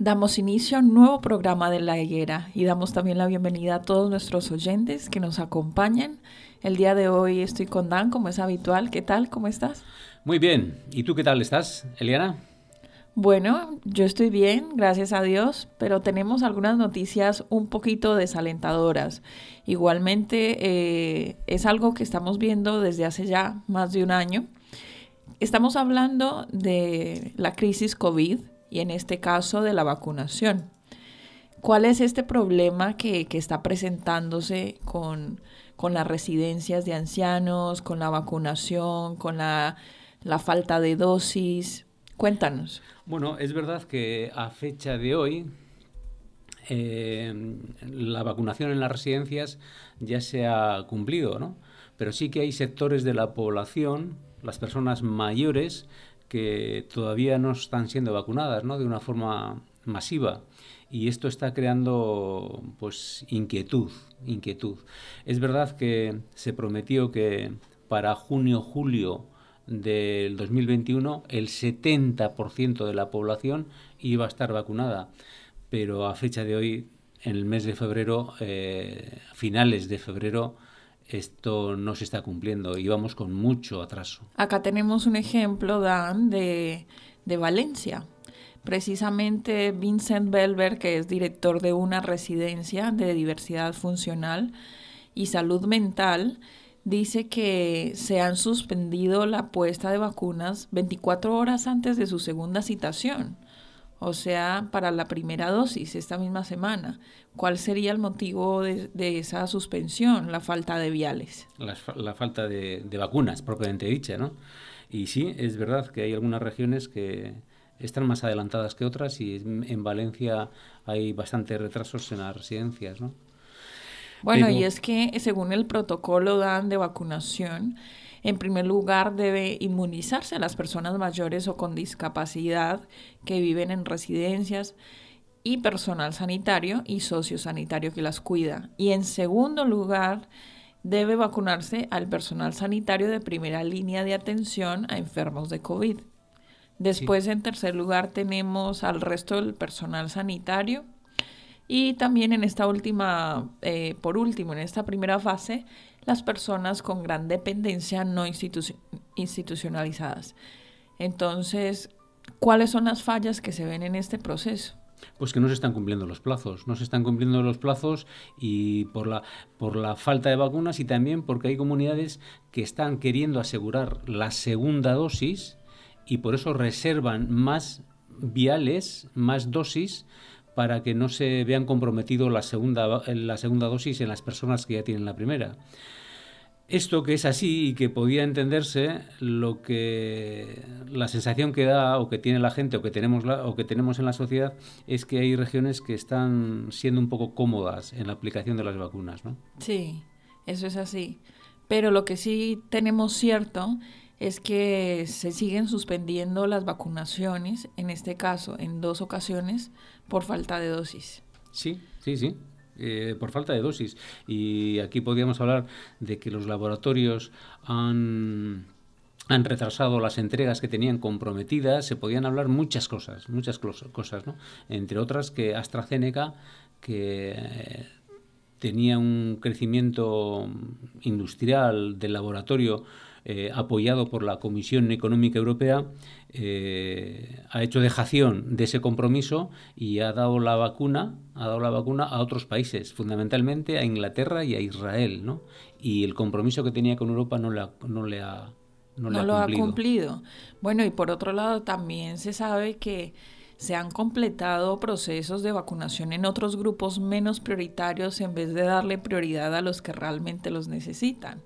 Damos inicio a un nuevo programa de La Higuera y damos también la bienvenida a todos nuestros oyentes que nos acompañan. El día de hoy estoy con Dan, como es habitual. ¿Qué tal? ¿Cómo estás? Muy bien. ¿Y tú qué tal estás, Eliana? Bueno, yo estoy bien, gracias a Dios, pero tenemos algunas noticias un poquito desalentadoras. Igualmente, eh, es algo que estamos viendo desde hace ya más de un año. Estamos hablando de la crisis COVID y en este caso de la vacunación. ¿Cuál es este problema que, está presentándose con, las residencias de ancianos, con la vacunación, con la, falta de dosis? Cuéntanos. Bueno, es verdad que a fecha de hoy eh, la vacunación en las residencias ya se ha cumplido, ¿no? Pero sí que hay sectores de la población, las personas mayores, que todavía no están siendo vacunadas ¿no? de una forma masiva y esto está creando pues inquietud, inquietud. Es verdad que se prometió que para junio julio del 2021 el 70% de la población iba a estar vacunada, pero a fecha de hoy en el mes de febrero, eh, finales de febrero, esto no se está cumpliendo y vamos con mucho atraso. Acá tenemos un ejemplo, Dan, de, Valencia. Precisamente Vincent Belver, que es director de una residencia de diversidad funcional y salud mental, dice que se han suspendido la puesta de vacunas 24 horas antes de su segunda citación o sea, para la primera dosis esta misma semana. ¿Cuál sería el motivo de, esa suspensión? La falta de viales. La, falta de, vacunas, propiamente dicha, ¿no? Y sí, es verdad que hay algunas regiones que están más adelantadas que otras y en Valencia hay bastantes retrasos en las residencias, ¿no? Bueno, y es que según el protocolo dan de vacunación, en primer lugar, debe inmunizarse a las personas mayores o con discapacidad que viven en residencias y personal sanitario y sociosanitario que las cuida. Y en segundo lugar, debe vacunarse al personal sanitario de primera línea de atención a enfermos de COVID. Después, en tercer lugar, tenemos al resto del personal sanitario. Y también en esta última, eh, por último, en esta primera fase, las personas con gran dependencia no institucionalizadas. Entonces, ¿cuáles son las fallas que se ven en este proceso? Pues que no se están cumpliendo los plazos, no se están cumpliendo los plazos y por la, por la falta de vacunas y también porque hay comunidades que están queriendo asegurar la segunda dosis y por eso reservan más viales, más dosis para que no se vean comprometido la segunda, la segunda dosis en las personas que ya tienen la primera. Esto que es así y que podía entenderse, lo que la sensación que da o que tiene la gente o que tenemos o que tenemos en la sociedad es que hay regiones que están siendo un poco cómodas en la aplicación de las vacunas, ¿no? Sí, eso es así. Pero lo que sí tenemos cierto es que se siguen suspendiendo las vacunaciones, en este caso en dos ocasiones, por falta de dosis. Sí, sí, sí. Eh, por falta de dosis. Y aquí podríamos hablar de que los laboratorios han han retrasado las entregas que tenían comprometidas, se podían hablar muchas cosas, muchas cosas, ¿no? Entre otras que AstraZeneca, que eh, tenía un crecimiento industrial del laboratorio eh, apoyado por la Comisión Económica Europea, eh, ha hecho dejación de ese compromiso y ha dado la vacuna, ha dado la vacuna a otros países, fundamentalmente a Inglaterra y a Israel, ¿no? Y el compromiso que tenía con Europa no le no le ha no, lo ha cumplido. Bueno, y por otro lado también se sabe que se han completado procesos de vacunación en otros grupos menos prioritarios en vez de darle prioridad a los que realmente los necesitan.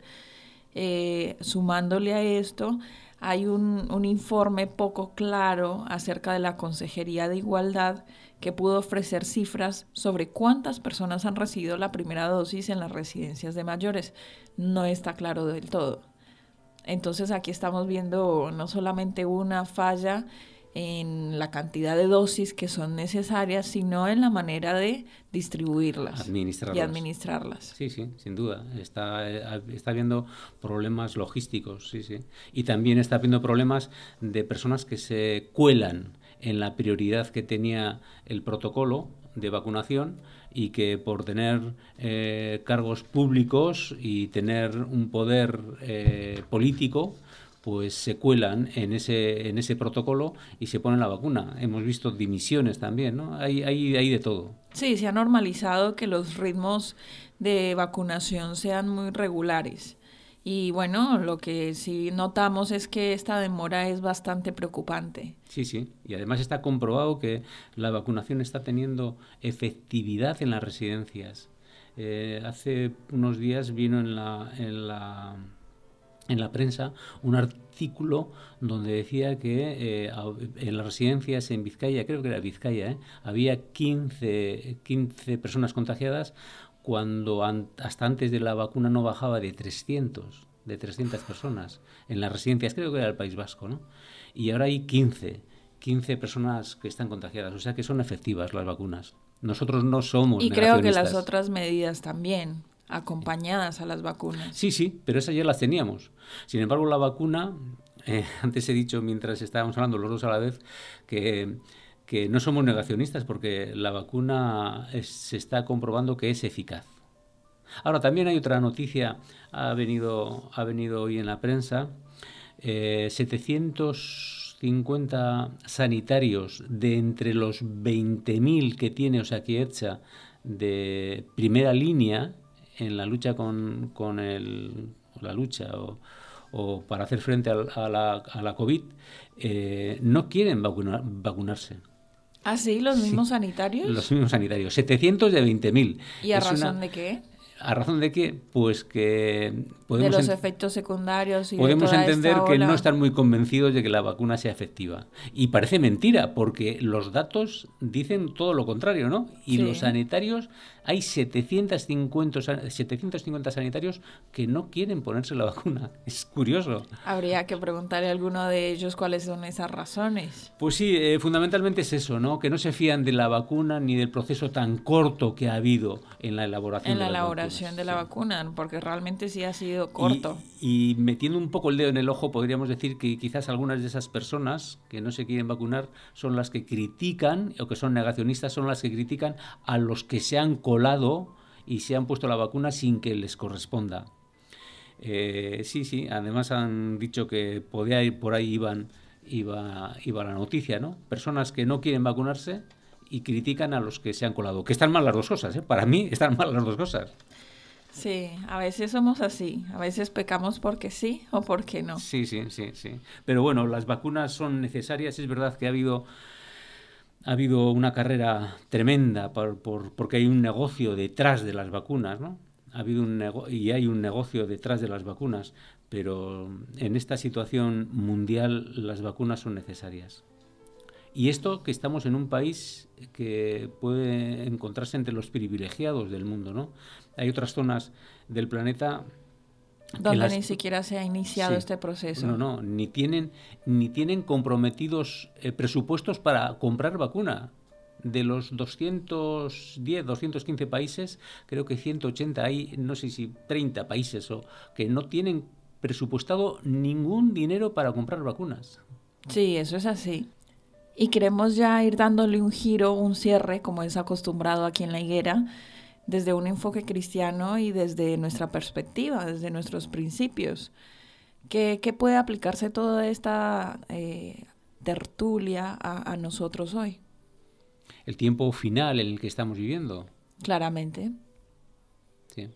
Eh, sumándole a esto, hay un, un, informe poco claro acerca de la Consejería de Igualdad que pudo ofrecer cifras sobre cuántas personas han recibido la primera dosis en las residencias de mayores. No está claro del todo. Entonces aquí estamos viendo no solamente una falla en la cantidad de dosis que son necesarias, sino en la manera de distribuirlas y administrarlas. Sí, sí, sin duda. Está, eh, está habiendo problemas logísticos, sí, sí. Y también está habiendo problemas de personas que se cuelan en la prioridad que tenía el protocolo de vacunación y que por tener eh, cargos públicos y tener un poder eh, político, pues se cuelan en ese, en ese protocolo y se ponen la vacuna. Hemos visto dimisiones también, ¿no? Hay, hay, hay de todo. Sí, se ha normalizado que los ritmos de vacunación sean muy regulares. Y bueno, lo que sí notamos es que esta demora es bastante preocupante. Sí, sí. Y además está comprobado que la vacunación está teniendo efectividad en las residencias. Eh, hace unos días vino en la, en la, en la prensa un artículo donde decía que eh, en las residencias en Vizcaya, creo que era Vizcaya, eh, había 15, 15 personas contagiadas cuando hasta antes de la vacuna no bajaba de 300, de 300 personas en las residencias, creo que era el País Vasco, ¿no? Y ahora hay 15, 15 personas que están contagiadas, o sea que son efectivas las vacunas. Nosotros no somos Y creo que las otras medidas también acompañadas a las vacunas. Sí, sí, pero esas ya las teníamos. Sin embargo, la vacuna, eh, antes he dicho mientras estábamos hablando los dos a la vez, que no somos negacionistas porque la vacuna se está comprobando que es eficaz. Ahora, también hay otra noticia, ha venido, ha venido hoy en la prensa, 750 eh, sanitarios de entre los 20.000 que tiene Osakietza de primera línea en la lucha con, con el, la lucha o, para hacer frente a, la, a la, COVID, eh, no quieren vacunarse. ¿Ah, sí? ¿Los mismos sanitarios? Los mismos sanitarios. 700 de 20.000. ¿Y a razón de qué? ¿A razón de qué? Pues que podemos... De los efectos secundarios y Podemos entender que no están muy convencidos de que la vacuna sea efectiva. Y parece mentira, porque los datos dicen todo lo contrario, ¿no? Y los sanitarios hay 750, 750 sanitarios que no quieren ponerse la vacuna. Es curioso. Habría que preguntarle a alguno de ellos cuáles son esas razones. Pues sí, eh, fundamentalmente es eso, ¿no? Que no se fían de la vacuna ni del proceso tan corto que ha habido en la elaboración en la elaboración de la vacuna, porque realmente sí ha sido corto. y metiendo un poco el dedo en el ojo, podríamos decir que quizás algunas de esas personas que no se quieren vacunar son las que critican, o que son negacionistas, son las que critican a los que se han colado y se han puesto la vacuna sin que les corresponda. Eh, sí, sí, además han dicho que podía ir por ahí iban, iba, iba la noticia, ¿no? Personas que no quieren vacunarse y critican a los que se han colado. Que están mal las dos cosas, ¿eh? Para mí están mal las dos cosas. Sí, a veces somos así, a veces pecamos porque sí o porque no. Sí, sí, sí, sí. Pero bueno, las vacunas son necesarias, es verdad que ha habido ha habido una carrera tremenda por, porque hay un negocio detrás de las vacunas, ¿no? Ha habido un y hay un negocio detrás de las vacunas, pero en esta situación mundial las vacunas son necesarias. Y esto que estamos en un país que puede encontrarse entre los privilegiados del mundo, ¿no? Hay otras zonas del planeta Donde ni siquiera se ha iniciado este proceso. No, no, ni tienen, ni tienen comprometidos eh, presupuestos para comprar vacuna. De los 210, 215 países, creo que 180 hay, no sé si 30 países o que no tienen presupuestado ningún dinero para comprar vacunas. Sí, eso es así. Y queremos ya ir dándole un giro, un cierre, como es acostumbrado aquí en la higuera, desde un enfoque cristiano y desde nuestra perspectiva, desde nuestros principios. ¿Qué, puede aplicarse toda esta eh, tertulia a, nosotros hoy? El tiempo final en el que estamos viviendo. Claramente. Sí.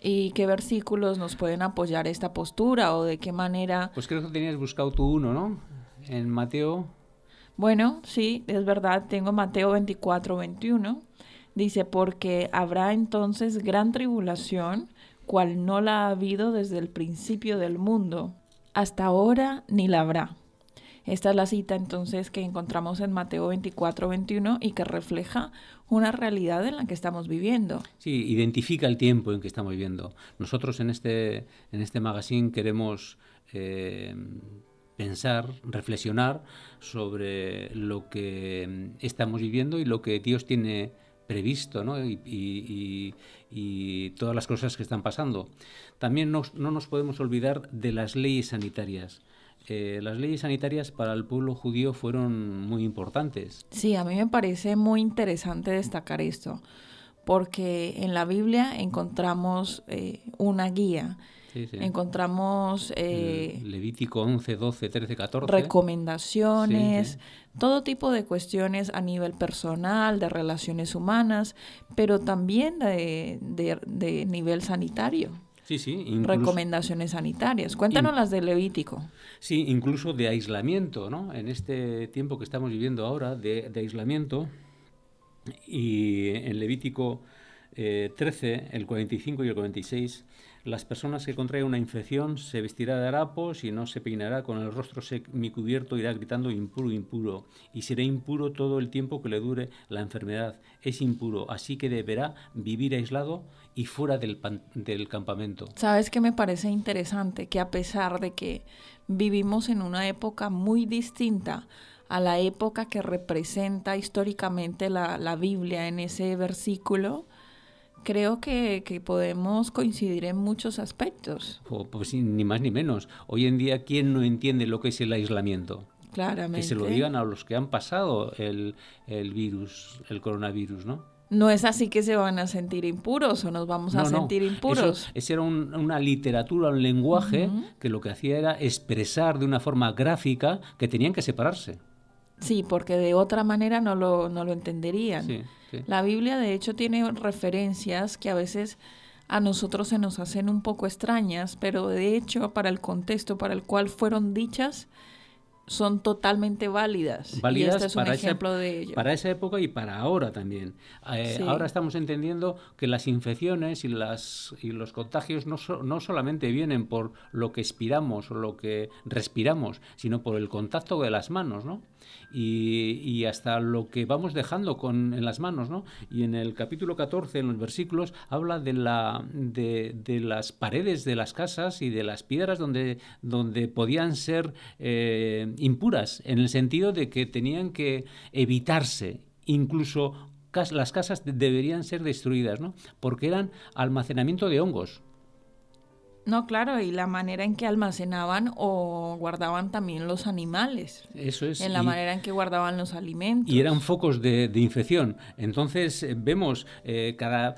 ¿Y qué versículos nos pueden apoyar esta postura o de qué manera? Pues creo que tenías buscado tú uno, ¿no? En Mateo. Bueno, sí, es verdad, tengo Mateo 24, 21 Dice, porque habrá entonces gran tribulación, cual no la ha habido desde el principio del mundo, hasta ahora ni la habrá. Esta es la cita entonces que encontramos en Mateo 24, 21 y que refleja una realidad en la que estamos viviendo. Sí, identifica el tiempo en que estamos viviendo. Nosotros en este, en este magazine queremos eh, pensar, reflexionar sobre lo que estamos viviendo y lo que Dios tiene previsto ¿no? y, todas las cosas que están pasando. También no nos podemos olvidar de las leyes sanitarias. Eh, las leyes sanitarias para el pueblo judío fueron muy importantes. Sí, a mí me parece muy interesante destacar esto, porque en la Biblia encontramos eh, una guía. Encontramos eh, Levítico 11, 12, 13, 14. Recomendaciones, todo tipo de cuestiones a nivel personal, de relaciones humanas, pero también de, de, nivel sanitario. Sí, sí. Recomendaciones sanitarias. Cuéntanos las de Levítico. Sí, incluso de aislamiento, ¿no? En este tiempo que estamos viviendo ahora de, de aislamiento, y en Levítico 13, eh, el 45 y el 46, las personas que contraen una infección se vestirá de harapos y no se peinará con el rostro semicubierto, irá gritando impuro, impuro, y será impuro todo el tiempo que le dure la enfermedad. Es impuro, así que deberá vivir aislado y fuera del, del campamento. ¿Sabes qué me parece interesante? Que a pesar de que vivimos en una época muy distinta a la época que representa históricamente la, la Biblia en ese versículo, creo que, podemos coincidir en muchos aspectos. pues ni más ni menos. Hoy en día, ¿quién no entiende lo que es el aislamiento? Claramente. Que se lo digan a los que han pasado el, virus, el coronavirus, ¿no? No es así que se van a sentir impuros o nos vamos a sentir impuros. Eso, era una literatura, un lenguaje que lo que hacía era expresar de una forma gráfica que tenían que separarse. Sí, porque de otra manera no lo, no lo entenderían. La Biblia, de hecho, tiene referencias que a veces a nosotros se nos hacen un poco extrañas, pero de hecho, para el contexto para el cual fueron dichas, son totalmente válidas. Válidas y este es para un ejemplo de ello. Para esa época y para ahora también. Eh, ahora estamos entendiendo que las infecciones y, las, y los contagios no, no solamente vienen por lo que expiramos o lo que respiramos, sino por el contacto de las manos, ¿no? Y, hasta lo que vamos dejando con, en las manos. ¿no? Y en el capítulo 14, en los versículos, habla de, la, de, de las paredes de las casas y de las piedras donde, donde podían ser eh, impuras, en el sentido de que tenían que evitarse, incluso las casas deberían ser destruidas, ¿no? porque eran almacenamiento de hongos. No, claro, y la manera en que almacenaban o guardaban también los animales. Eso es. En la manera en que guardaban los alimentos. Y eran focos de, infección. Entonces eh, vemos eh, cada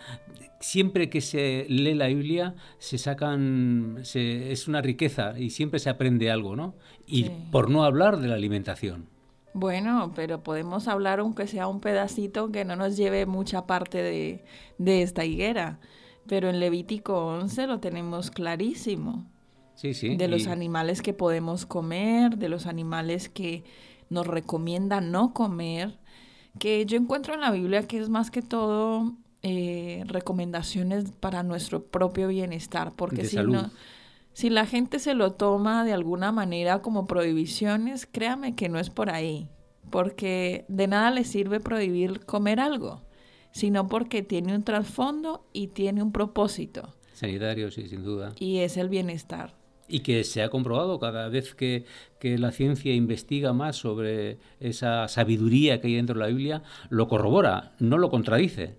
siempre que se lee la Biblia se sacan es una riqueza y siempre se aprende algo, ¿no? Y por no hablar de la alimentación. Bueno, pero podemos hablar aunque sea un pedacito que no nos lleve mucha parte de, de esta higuera. Pero en Levítico 11 lo tenemos clarísimo. Sí, sí. De los animales que podemos comer, de los animales que nos recomienda no comer, que yo encuentro en la Biblia que es más que todo eh, recomendaciones para nuestro propio bienestar, porque si no, si la gente se lo toma de alguna manera como prohibiciones, créame que no es por ahí, porque de nada le sirve prohibir comer algo sino porque tiene un trasfondo y tiene un propósito. Sanitario, sí, sin duda. Y es el bienestar. Y que se ha comprobado cada vez que, que, la ciencia investiga más sobre esa sabiduría que hay dentro de la Biblia, lo corrobora, no lo contradice.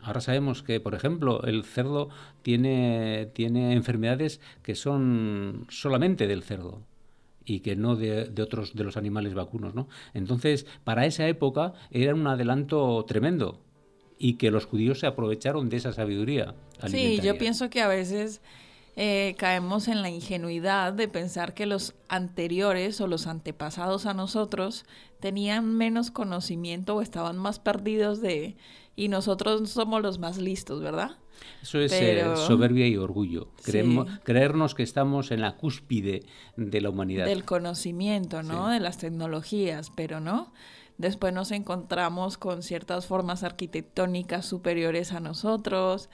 Ahora sabemos que, por ejemplo, el cerdo tiene, tiene enfermedades que son solamente del cerdo y que no de, otros de los animales vacunos, ¿no? Entonces, para esa época era un adelanto tremendo y que los judíos se aprovecharon de esa sabiduría. Sí, yo pienso que a veces eh, caemos en la ingenuidad de pensar que los anteriores o los antepasados a nosotros tenían menos conocimiento o estaban más perdidos de y nosotros somos los más listos, ¿verdad? Eso es eh, soberbia y orgullo. Creernos que estamos en la cúspide de la humanidad. Del conocimiento, ¿no? De las tecnologías, pero no. Después nos encontramos con ciertas formas arquitectónicas superiores a nosotros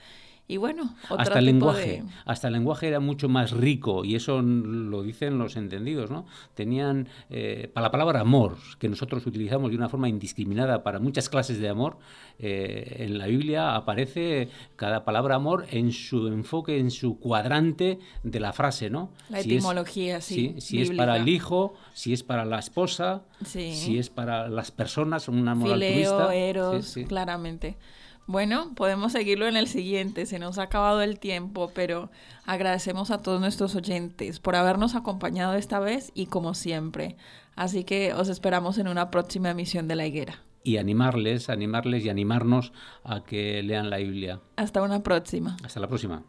y bueno, hasta el lenguaje, hasta el lenguaje era mucho más rico y eso lo dicen los entendidos, ¿no? Tenían eh, para la palabra amor que nosotros utilizamos de una forma indiscriminada para muchas clases de amor. Eh, en la Biblia aparece cada palabra amor en su enfoque, en su cuadrante de la frase, ¿no? La etimología, sí. si es para el hijo, si es para la esposa, si es para las personas, una moral Fileo, Eros, claramente. Bueno, podemos seguirlo en el siguiente, se nos ha acabado el tiempo, pero agradecemos a todos nuestros oyentes por habernos acompañado esta vez y como siempre. Así que os esperamos en una próxima emisión de La Higuera. Y animarles, animarles y animarnos a que lean la Biblia. Hasta una próxima. Hasta la próxima.